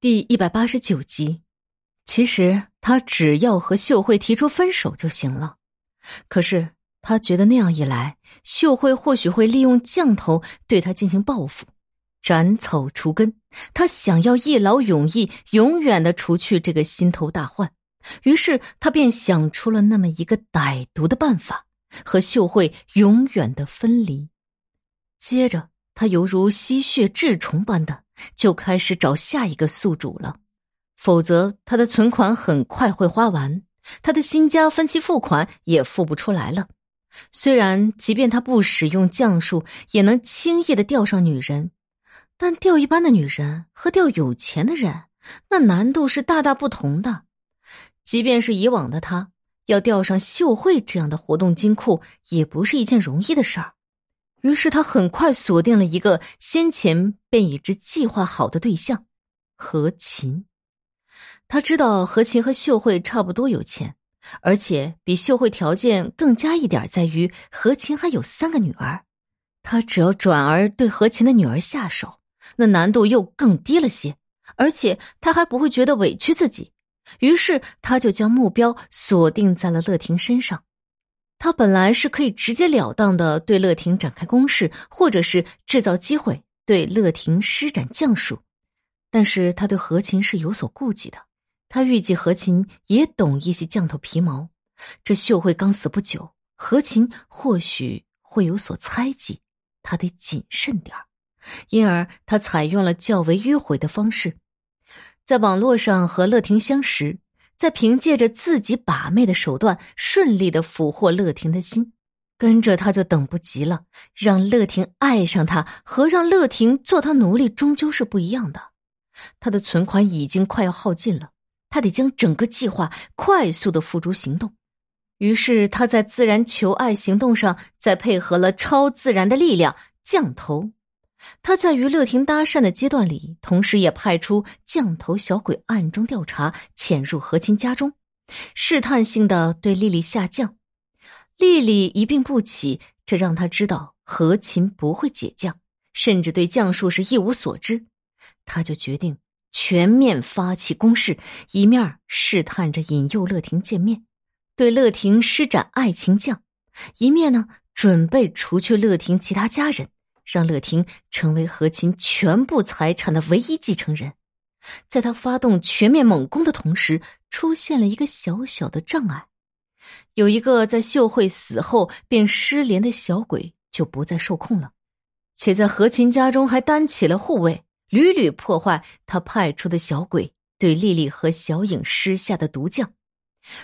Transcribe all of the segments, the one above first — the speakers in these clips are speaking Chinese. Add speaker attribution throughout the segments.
Speaker 1: 第一百八十九集，其实他只要和秀慧提出分手就行了，可是他觉得那样一来，秀慧或许会利用降头对他进行报复，斩草除根。他想要一劳永逸，永远的除去这个心头大患，于是他便想出了那么一个歹毒的办法，和秀慧永远的分离。接着，他犹如吸血稚虫般的。就开始找下一个宿主了，否则他的存款很快会花完，他的新家分期付款也付不出来了。虽然即便他不使用降术，也能轻易的钓上女人，但钓一般的女人和钓有钱的人，那难度是大大不同的。即便是以往的他，要钓上秀慧这样的活动金库，也不是一件容易的事儿。于是他很快锁定了一个先前便已知计划好的对象，何琴。他知道何琴和秀慧差不多有钱，而且比秀慧条件更加一点在于何琴还有三个女儿。他只要转而对何琴的女儿下手，那难度又更低了些，而且他还不会觉得委屈自己。于是他就将目标锁定在了乐婷身上。他本来是可以直截了当的对乐婷展开攻势，或者是制造机会对乐婷施展降术，但是他对何琴是有所顾忌的。他预计何琴也懂一些降头皮毛，这秀慧刚死不久，何琴或许会有所猜忌，他得谨慎点。因而他采用了较为迂回的方式，在网络上和乐婷相识。再凭借着自己把妹的手段，顺利的俘获乐婷的心，跟着他就等不及了。让乐婷爱上他和让乐婷做他奴隶，终究是不一样的。他的存款已经快要耗尽了，他得将整个计划快速的付诸行动。于是他在自然求爱行动上，再配合了超自然的力量降头。他在与乐婷搭讪的阶段里，同时也派出降头小鬼暗中调查，潜入何琴家中，试探性的对丽丽下降。丽丽一病不起，这让他知道何琴不会解降，甚至对降术是一无所知。他就决定全面发起攻势，一面试探着引诱乐婷见面，对乐婷施展爱情降，一面呢准备除去乐婷其他家人。让乐婷成为何琴全部财产的唯一继承人，在他发动全面猛攻的同时，出现了一个小小的障碍：有一个在秀慧死后便失联的小鬼就不再受控了，且在何琴家中还担起了护卫，屡屡破坏他派出的小鬼对丽丽和小影施下的毒降。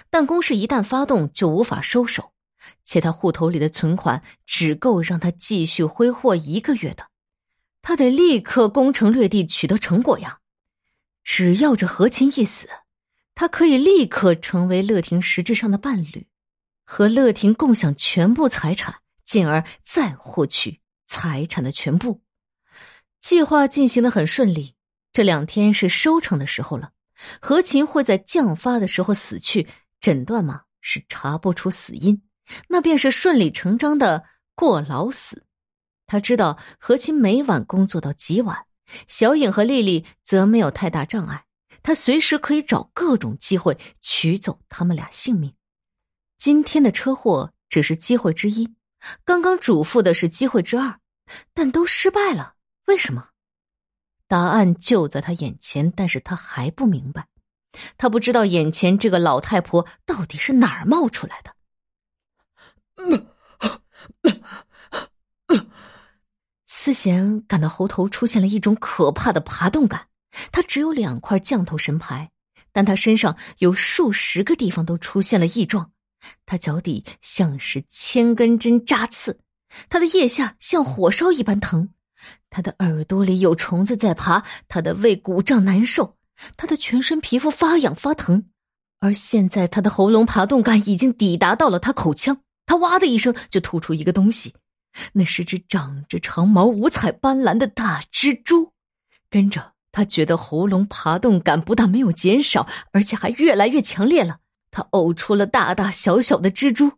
Speaker 1: 但攻势一旦发动，就无法收手。且他户头里的存款只够让他继续挥霍一个月的，他得立刻攻城略地，取得成果呀！只要这何琴一死，他可以立刻成为乐婷实质上的伴侣，和乐婷共享全部财产，进而再获取财产的全部。计划进行的很顺利，这两天是收成的时候了。何琴会在降发的时候死去，诊断嘛是查不出死因。那便是顺理成章的过劳死。他知道何琴每晚工作到极晚，小影和丽丽则没有太大障碍，他随时可以找各种机会取走他们俩性命。今天的车祸只是机会之一，刚刚嘱咐的是机会之二，但都失败了。为什么？答案就在他眼前，但是他还不明白，他不知道眼前这个老太婆到底是哪儿冒出来的。思贤感到喉头出现了一种可怕的爬动感。他只有两块降头神牌，但他身上有数十个地方都出现了异状。他脚底像是千根针扎刺，他的腋下像火烧一般疼，他的耳朵里有虫子在爬，他的胃鼓胀难受，他的全身皮肤发痒发疼，而现在他的喉咙爬动感已经抵达到了他口腔。他哇的一声就吐出一个东西，那是只长着长毛、五彩斑斓的大蜘蛛。跟着他觉得喉咙爬动感不但没有减少，而且还越来越强烈了。他呕出了大大小小的蜘蛛，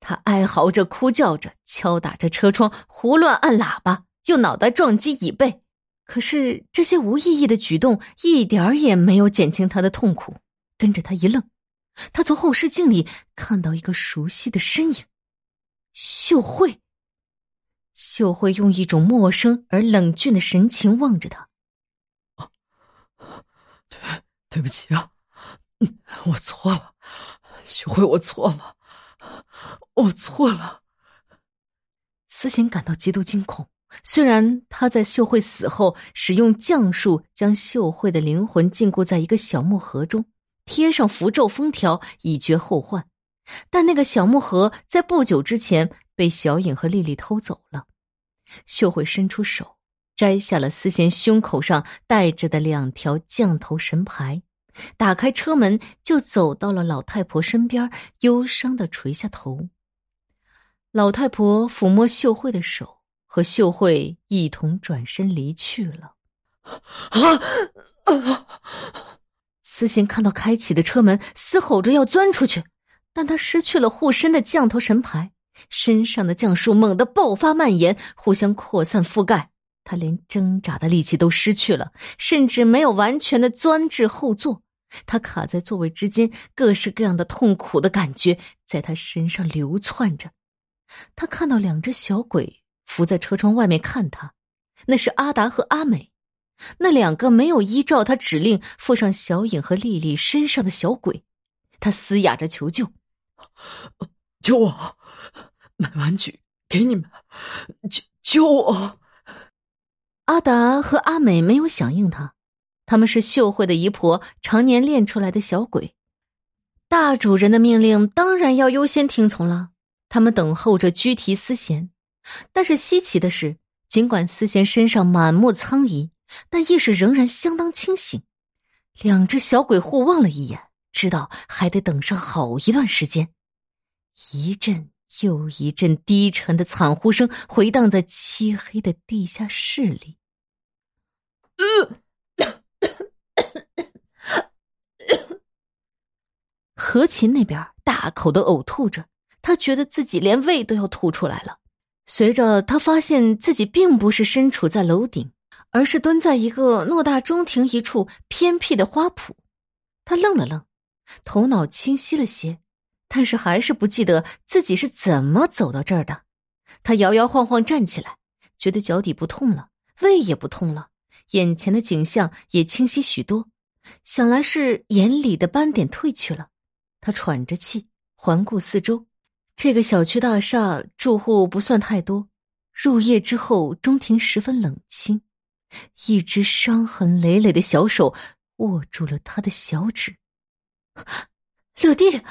Speaker 1: 他哀嚎着、哭叫着，敲打着车窗，胡乱按喇叭，用脑袋撞击椅背。可是这些无意义的举动一点儿也没有减轻他的痛苦。跟着他一愣，他从后视镜里看到一个熟悉的身影——秀慧。秀慧用一种陌生而冷峻的神情望着他。
Speaker 2: 对，对不起啊，我错了，秀慧，我错了，我错了。
Speaker 1: 思贤感到极度惊恐。虽然他在秀慧死后使用降术将秀慧的灵魂禁锢在一个小木盒中，贴上符咒封条以绝后患，但那个小木盒在不久之前被小影和丽丽偷走了。秀慧伸出手，摘下了思贤胸口上戴着的两条降头神牌，打开车门，就走到了老太婆身边，忧伤的垂下头。老太婆抚摸秀慧的手，和秀慧一同转身离去了。啊！思贤看到开启的车门，嘶吼着要钻出去，但他失去了护身的降头神牌。身上的降术猛地爆发蔓延，互相扩散覆盖，他连挣扎的力气都失去了，甚至没有完全的钻至后座。他卡在座位之间，各式各样的痛苦的感觉在他身上流窜着。他看到两只小鬼伏在车窗外面看他，那是阿达和阿美，那两个没有依照他指令附上小影和丽丽身上的小鬼。他嘶哑着求救：“
Speaker 2: 救我！”买玩具给你们，救救我！
Speaker 1: 阿达和阿美没有响应他，他们是秀慧的姨婆，常年练出来的小鬼。大主人的命令当然要优先听从了。他们等候着拘提思贤，但是稀奇的是，尽管思贤身上满目苍夷，但意识仍然相当清醒。两只小鬼互望了一眼，知道还得等上好一段时间。一阵。又一阵低沉的惨呼声回荡在漆黑的地下室里。何琴那边大口的呕吐着，他觉得自己连胃都要吐出来了。随着他发现自己并不是身处在楼顶，而是蹲在一个偌大中庭一处偏僻的花圃，他愣了愣，头脑清晰了些。但是还是不记得自己是怎么走到这儿的。他摇摇晃晃站起来，觉得脚底不痛了，胃也不痛了，眼前的景象也清晰许多。想来是眼里的斑点褪去了。他喘着气，环顾四周。这个小区大厦住户不算太多。入夜之后，中庭十分冷清。一只伤痕累累的小手握住了他的小指。柳弟。